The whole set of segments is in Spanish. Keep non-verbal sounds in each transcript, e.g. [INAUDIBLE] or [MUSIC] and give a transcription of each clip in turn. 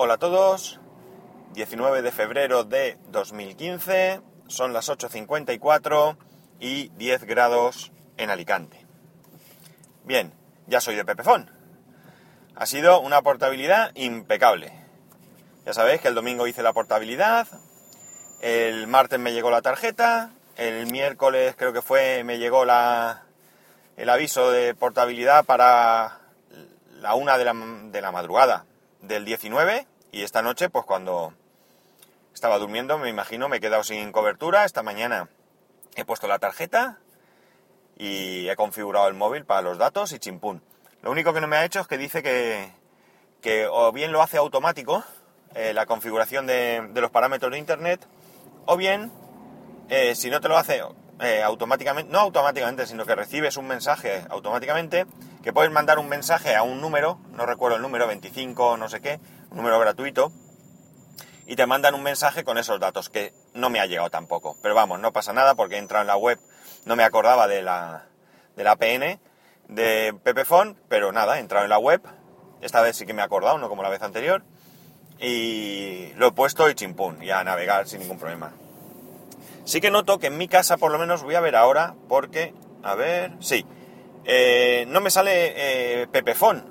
Hola a todos. 19 de febrero de 2015. Son las 8.54 y 10 grados en Alicante. Bien, ya soy de Pepefón. Ha sido una portabilidad impecable. Ya sabéis que el domingo hice la portabilidad, el martes me llegó la tarjeta, el miércoles creo que fue, me llegó la, el aviso de portabilidad para la una de la, de la madrugada del 19 y esta noche, pues cuando estaba durmiendo, me imagino, me he quedado sin cobertura. Esta mañana he puesto la tarjeta y he configurado el móvil para los datos y chimpún. Lo único que no me ha hecho es que dice que, que o bien lo hace automático, eh, la configuración de, de, los parámetros de Internet, o bien, eh, si no te lo hace eh, automáticamente, no automáticamente, sino que recibes un mensaje automáticamente, que puedes mandar un mensaje a un número, no recuerdo el número, 25, no sé qué, un número gratuito, y te mandan un mensaje con esos datos, que no me ha llegado tampoco. Pero vamos, no pasa nada porque he entrado en la web, no me acordaba de la, de la PN de Pepefon, pero nada, he entrado en la web, esta vez sí que me he acordado, no como la vez anterior, y lo he puesto y chimpún, y a navegar sin ningún problema. Sí que noto que en mi casa, por lo menos, voy a ver ahora, porque, a ver, sí, eh, no me sale eh, Pepefon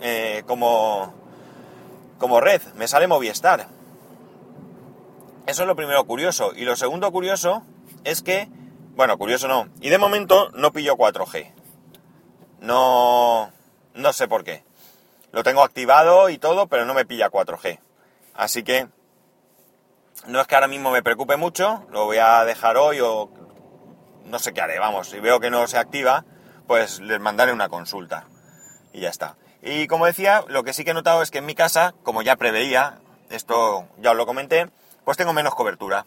eh, como, como red, me sale Movistar. Eso es lo primero curioso. Y lo segundo curioso es que, bueno, curioso no, y de momento no pillo 4G. No, no sé por qué. Lo tengo activado y todo, pero no me pilla 4G. Así que no es que ahora mismo me preocupe mucho, lo voy a dejar hoy o no sé qué haré, vamos, si veo que no se activa, pues les mandaré una consulta y ya está. Y como decía, lo que sí que he notado es que en mi casa, como ya preveía, esto ya os lo comenté, pues tengo menos cobertura.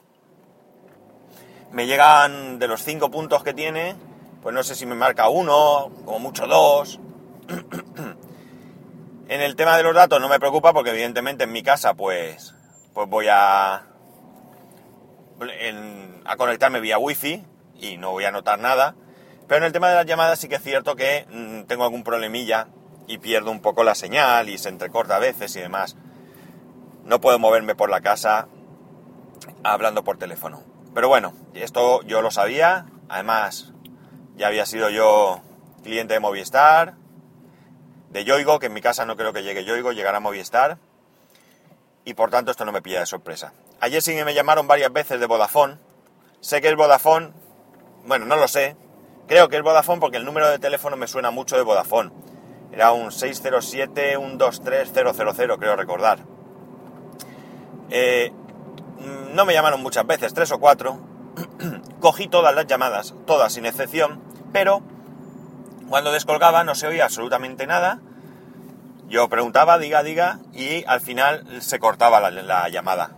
Me llegan de los cinco puntos que tiene, pues no sé si me marca uno, como mucho dos. [CLEARS THROAT] en el tema de los datos no me preocupa porque evidentemente en mi casa pues, pues voy a a conectarme vía wifi y no voy a notar nada. Pero en el tema de las llamadas sí que es cierto que mmm, tengo algún problemilla y pierdo un poco la señal y se entrecorta a veces y demás. No puedo moverme por la casa hablando por teléfono. Pero bueno, esto yo lo sabía. Además, ya había sido yo cliente de Movistar, de Yoigo, que en mi casa no creo que llegue Yoigo, llegará Movistar. Y por tanto esto no me pilla de sorpresa. Ayer sí me llamaron varias veces de Vodafone. Sé que es Vodafone, bueno, no lo sé. Creo que es Vodafone porque el número de teléfono me suena mucho de Vodafone. Era un 607-123-000, creo recordar. Eh, no me llamaron muchas veces, tres o cuatro. [CLEARS THROAT] Cogí todas las llamadas, todas sin excepción, pero cuando descolgaba no se oía absolutamente nada. Yo preguntaba, diga, diga, y al final se cortaba la, la llamada.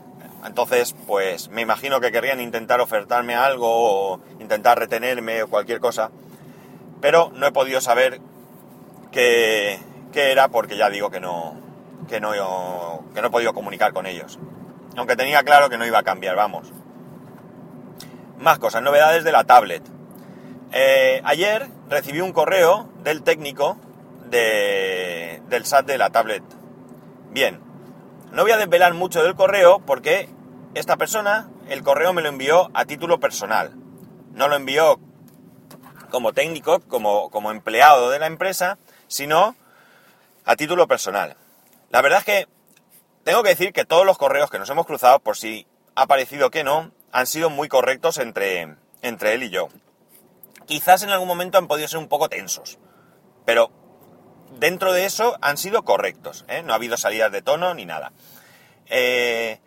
Entonces, pues me imagino que querrían intentar ofertarme algo o intentar retenerme o cualquier cosa. Pero no he podido saber qué, qué era porque ya digo que no, que no, que no he podido comunicar con ellos. Aunque tenía claro que no iba a cambiar, vamos. Más cosas, novedades de la tablet. Eh, ayer recibí un correo del técnico de, del SAT de la tablet. Bien, no voy a desvelar mucho del correo porque esta persona, el correo me lo envió a título personal. No lo envió como técnico, como, como empleado de la empresa, sino a título personal. La verdad es que tengo que decir que todos los correos que nos hemos cruzado, por si ha parecido que no, han sido muy correctos entre, entre él y yo. Quizás en algún momento han podido ser un poco tensos, pero dentro de eso han sido correctos, ¿eh? no ha habido salidas de tono ni nada. Eh,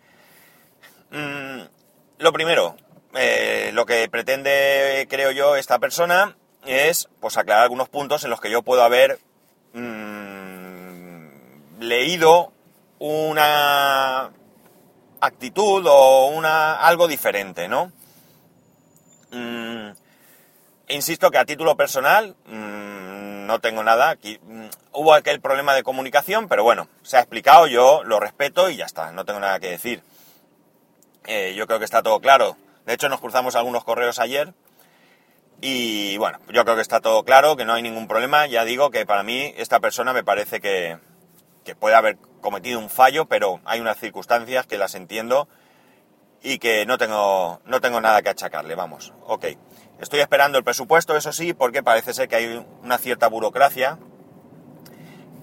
mmm, lo primero, eh, lo que pretende, creo yo, esta persona es pues aclarar algunos puntos en los que yo puedo haber mmm, leído una actitud o una algo diferente, ¿no? Mm, insisto que a título personal no tengo nada. Aquí, mmm, hubo aquel problema de comunicación, pero bueno, se ha explicado, yo lo respeto y ya está, no tengo nada que decir. Eh, yo creo que está todo claro. De hecho, nos cruzamos algunos correos ayer y bueno, yo creo que está todo claro, que no hay ningún problema. Ya digo que para mí esta persona me parece que, que puede haber cometido un fallo, pero hay unas circunstancias que las entiendo y que no tengo, no tengo nada que achacarle, vamos, ok. Estoy esperando el presupuesto, eso sí, porque parece ser que hay una cierta burocracia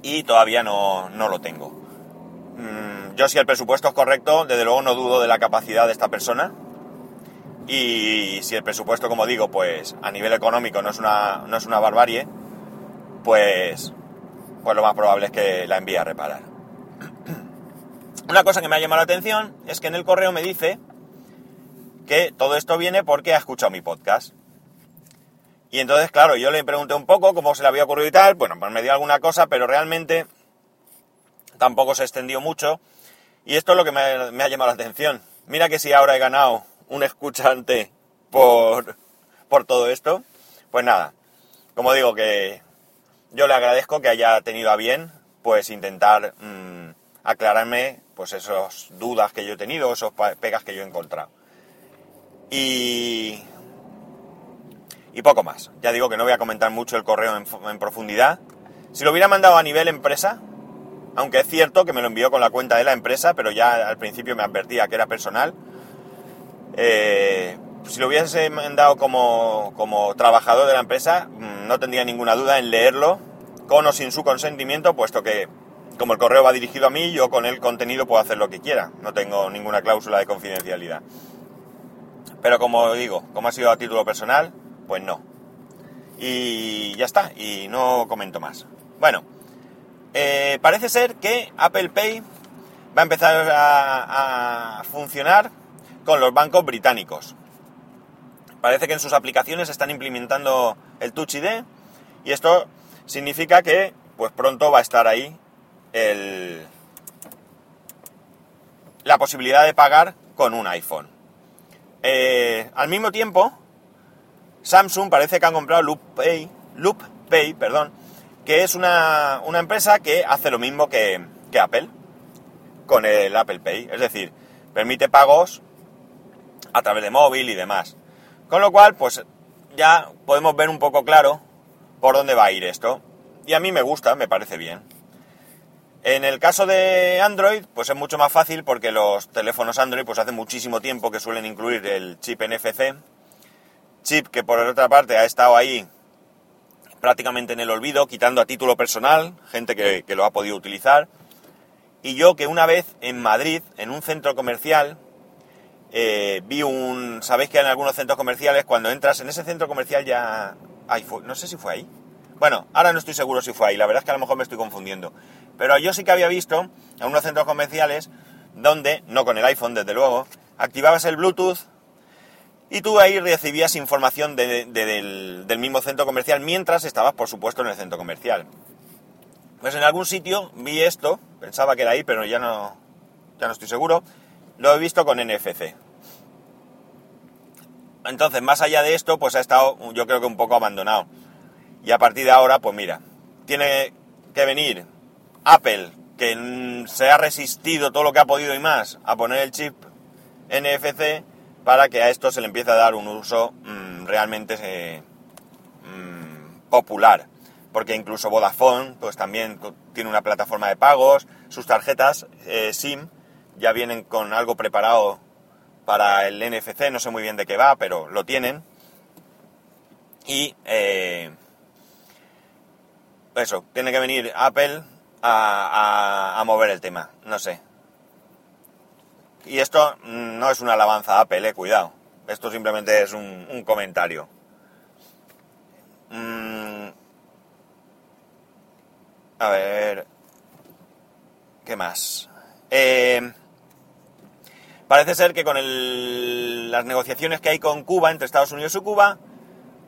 y todavía no, no lo tengo. Mm, yo si el presupuesto es correcto, desde luego no dudo de la capacidad de esta persona. Y si el presupuesto, como digo, pues a nivel económico no es una, no es una barbarie, pues, pues lo más probable es que la envíe a reparar. Una cosa que me ha llamado la atención es que en el correo me dice que todo esto viene porque ha escuchado mi podcast. Y entonces, claro, yo le pregunté un poco cómo se le había ocurrido y tal. Bueno, pues me dio alguna cosa, pero realmente tampoco se extendió mucho. Y esto es lo que me, ha llamado la atención. Mira que si ahora he ganado un escuchante por, por todo esto. Pues nada, como digo que yo le agradezco que haya tenido a bien pues intentar mm, aclararme pues esas dudas que yo he tenido, esos pegas que yo he encontrado. Y, y poco más. Ya digo que no voy a comentar mucho el correo en, profundidad. Si lo hubiera mandado a nivel empresa, aunque es cierto que me lo envió con la cuenta de la empresa, pero ya al principio me advertía que era personal, eh, si lo hubiese mandado como, como trabajador de la empresa, mm, no tendría ninguna duda en leerlo con o sin su consentimiento, puesto que como el correo va dirigido a mí, yo con el contenido puedo hacer lo que quiera. No tengo ninguna cláusula de confidencialidad. Pero como digo, como ha sido a título personal, pues no. Y ya está, y no comento más. Bueno, eh, parece ser que Apple Pay va a empezar a, funcionar con los bancos británicos. Parece que en sus aplicaciones están implementando el Touch ID y esto significa que pues pronto va a estar ahí la posibilidad de pagar con un iPhone. Eh, al mismo tiempo, Samsung parece que ha comprado Loop Pay, Loop Pay perdón, que es una, empresa que hace lo mismo que, que, Apple con el Apple Pay. Es decir, permite pagos a través de móvil y demás. Con lo cual, pues ya podemos ver un poco claro por dónde va a ir esto. Y a mí me gusta, me parece bien. En el caso de Android, pues es mucho más fácil porque los teléfonos Android pues hace muchísimo tiempo que suelen incluir el chip NFC, chip que por otra parte ha estado ahí prácticamente en el olvido, quitando a título personal, gente que, lo ha podido utilizar. Y yo que una vez en Madrid, en un centro comercial, eh, vi un... ¿Sabéis que en algunos centros comerciales cuando entras en ese centro comercial ya... Ay, no sé si fue ahí. Bueno, ahora no estoy seguro si fue ahí, la verdad es que a lo mejor me estoy confundiendo. Pero yo sí que había visto en unos centros comerciales donde, no con el iPhone desde luego, activabas el Bluetooth y tú ahí recibías información del, del, mismo centro comercial mientras estabas, por supuesto, en el centro comercial. Pues en algún sitio vi esto, pensaba que era ahí, pero ya no, ya no estoy seguro, lo he visto con NFC. Entonces, más allá de esto, pues ha estado, yo creo que un poco abandonado. Y a partir de ahora, pues mira, tiene que venir Apple, que se ha resistido todo lo que ha podido y más a poner el chip NFC para que a esto se le empiece a dar un uso mm, realmente eh, mm, popular. Porque incluso Vodafone pues también tiene una plataforma de pagos, sus tarjetas eh, SIM ya vienen con algo preparado para el NFC, no sé muy bien de qué va, pero lo tienen. Y eh, eso, tiene que venir Apple a, mover el tema, no sé. Y esto no es una alabanza a Apple, eh, cuidado. Esto simplemente es un, comentario. Mm, a ver. ¿Qué más? Eh, parece ser que con las negociaciones que hay con Cuba, entre Estados Unidos y Cuba,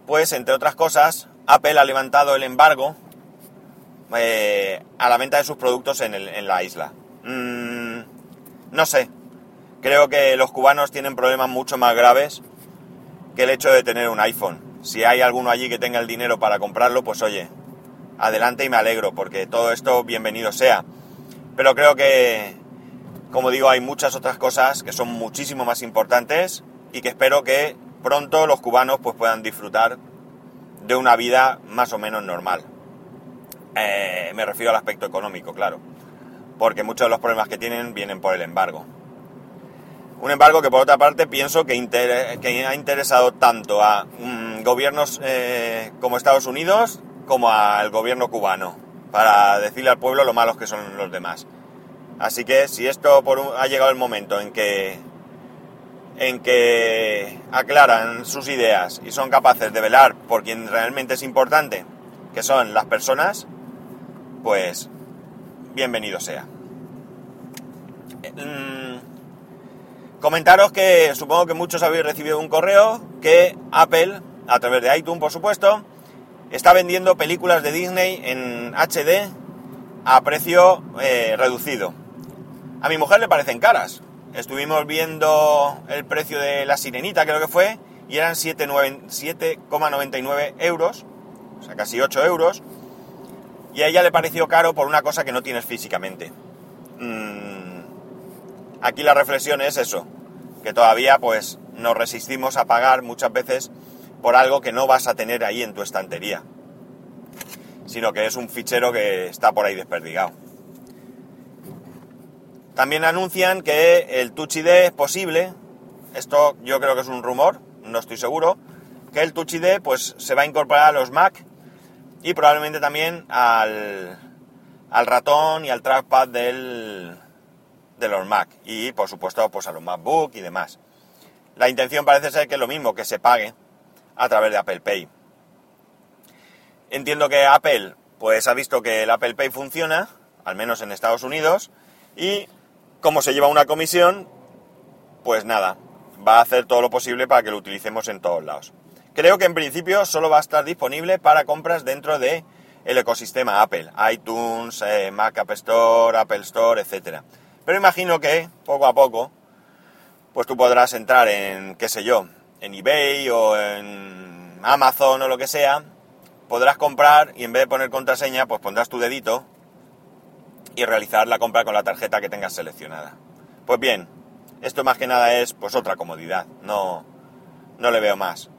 pues entre otras cosas, Apple ha levantado el embargo eh, a la venta de sus productos en, la isla. Mm, no sé, creo que los cubanos tienen problemas mucho más graves que el hecho de tener un iPhone. Si hay alguno allí que tenga el dinero para comprarlo, pues oye, adelante y me alegro, porque todo esto bienvenido sea. Pero creo que, como digo, hay muchas otras cosas que son muchísimo más importantes y que espero que pronto los cubanos pues puedan disfrutar de una vida más o menos normal. Eh, me refiero al aspecto económico, claro. porque muchos de los problemas que tienen vienen por el embargo. Un embargo que por otra parte pienso que, ha interesado tanto a mm, gobiernos eh, como Estados Unidos como al gobierno cubano, para decirle al pueblo lo malos que son los demás. Así que si esto ha llegado el momento en que en que aclaran sus ideas y son capaces de velar por quien realmente es importante, que son las personas, pues bienvenido sea. Mm, comentaros que supongo que muchos habéis recibido un correo que Apple, a través de iTunes por supuesto, está vendiendo películas de Disney en HD a precio eh, reducido. A mi mujer le parecen caras. Estuvimos viendo el precio de la sirenita, creo que fue, y eran 7,99 euros, o sea, casi 8 euros. Y a ella le pareció caro por una cosa que no tienes físicamente. Mm, aquí la reflexión es eso, que todavía pues nos resistimos a pagar muchas veces por algo que no vas a tener ahí en tu estantería, sino que es un fichero que está por ahí desperdigado. También anuncian que el Touch ID es posible, esto yo creo que es un rumor, no estoy seguro, que el Touch ID pues se va a incorporar a los Mac y probablemente también al, al ratón y al trackpad del, de los Mac y por supuesto pues a los MacBook y demás. La intención parece ser que es lo mismo, que se pague a través de Apple Pay. Entiendo que Apple pues ha visto que el Apple Pay funciona, al menos en Estados Unidos, y como se lleva una comisión, pues nada, va a hacer todo lo posible para que lo utilicemos en todos lados. Creo que en principio solo va a estar disponible para compras dentro de el ecosistema Apple, iTunes, eh, Mac App Store, Apple Store, etc. Pero imagino que poco a poco, pues tú podrás entrar en, qué sé yo, en eBay o en Amazon o lo que sea, podrás comprar y en vez de poner contraseña, pues pondrás tu dedito y realizar la compra con la tarjeta que tengas seleccionada. Pues bien, esto más que nada es pues otra comodidad, no, no le veo más.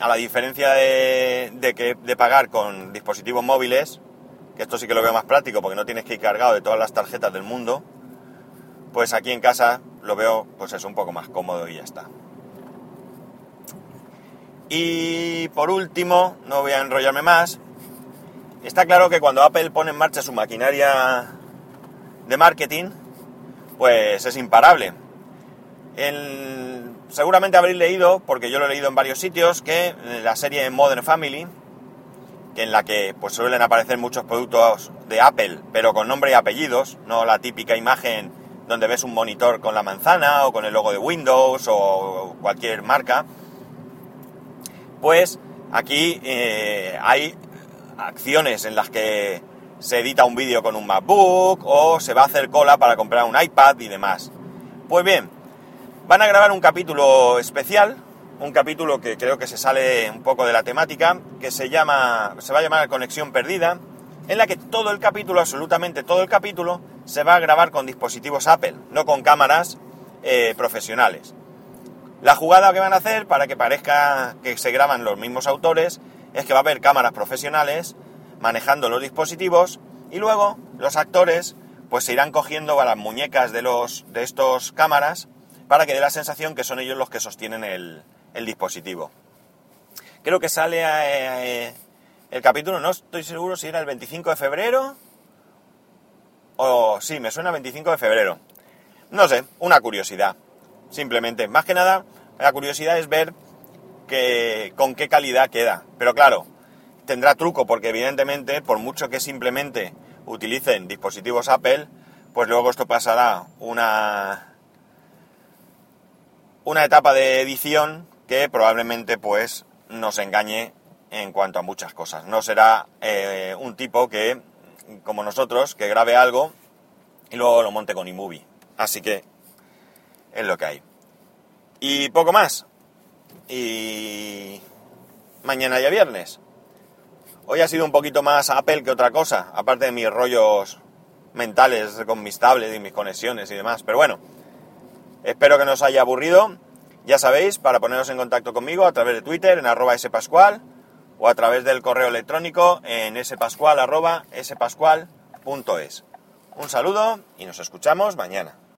A la diferencia de, que, de pagar con dispositivos móviles, que esto sí que lo veo más práctico porque no tienes que ir cargado de todas las tarjetas del mundo, pues aquí en casa lo veo pues es un poco más cómodo y ya está. Y por último, no voy a enrollarme más, Está claro que cuando Apple pone en marcha su maquinaria de marketing, pues es imparable. Seguramente habréis leído, porque yo lo he leído en varios sitios, que la serie Modern Family, que en la que pues, suelen aparecer muchos productos de Apple, pero con nombre y apellidos, no la típica imagen donde ves un monitor con la manzana o con el logo de Windows o cualquier marca, pues aquí eh, hay acciones en las que se edita un vídeo con un MacBook o se va a hacer cola para comprar un iPad y demás. Pues bien, van a grabar un capítulo especial, un capítulo que creo que se sale un poco de la temática, que se llama, se va a llamar Conexión Perdida, en la que todo el capítulo, absolutamente todo el capítulo, se va a grabar con dispositivos Apple, no con cámaras eh, profesionales. La jugada que van a hacer para que parezca que se graban los mismos autores es que va a haber cámaras profesionales manejando los dispositivos y luego los actores pues se irán cogiendo a las muñecas de los de estos cámaras para que dé la sensación que son ellos los que sostienen el, dispositivo. Creo que sale eh, el capítulo, no estoy seguro si era el 25 de febrero o sí, me suena 25 de febrero. No sé, una curiosidad. Simplemente, más que nada, la curiosidad es ver que, con qué calidad queda. Pero claro, tendrá truco porque evidentemente, por mucho que simplemente utilicen dispositivos Apple, pues luego esto pasará una, una etapa de edición que probablemente pues nos engañe en cuanto a muchas cosas. No será eh, un tipo que, como nosotros, que grabe algo y luego lo monte con iMovie. Así que es lo que hay. Y poco más y mañana ya viernes. Hoy ha sido un poquito más Apple que otra cosa, aparte de mis rollos mentales con mis tablets y mis conexiones y demás. Pero bueno, espero que no os haya aburrido. Ya sabéis, para poneros en contacto conmigo a través de Twitter en arroba spascual o a través del correo electrónico en spascual arroba spascual.es. Un saludo y nos escuchamos mañana.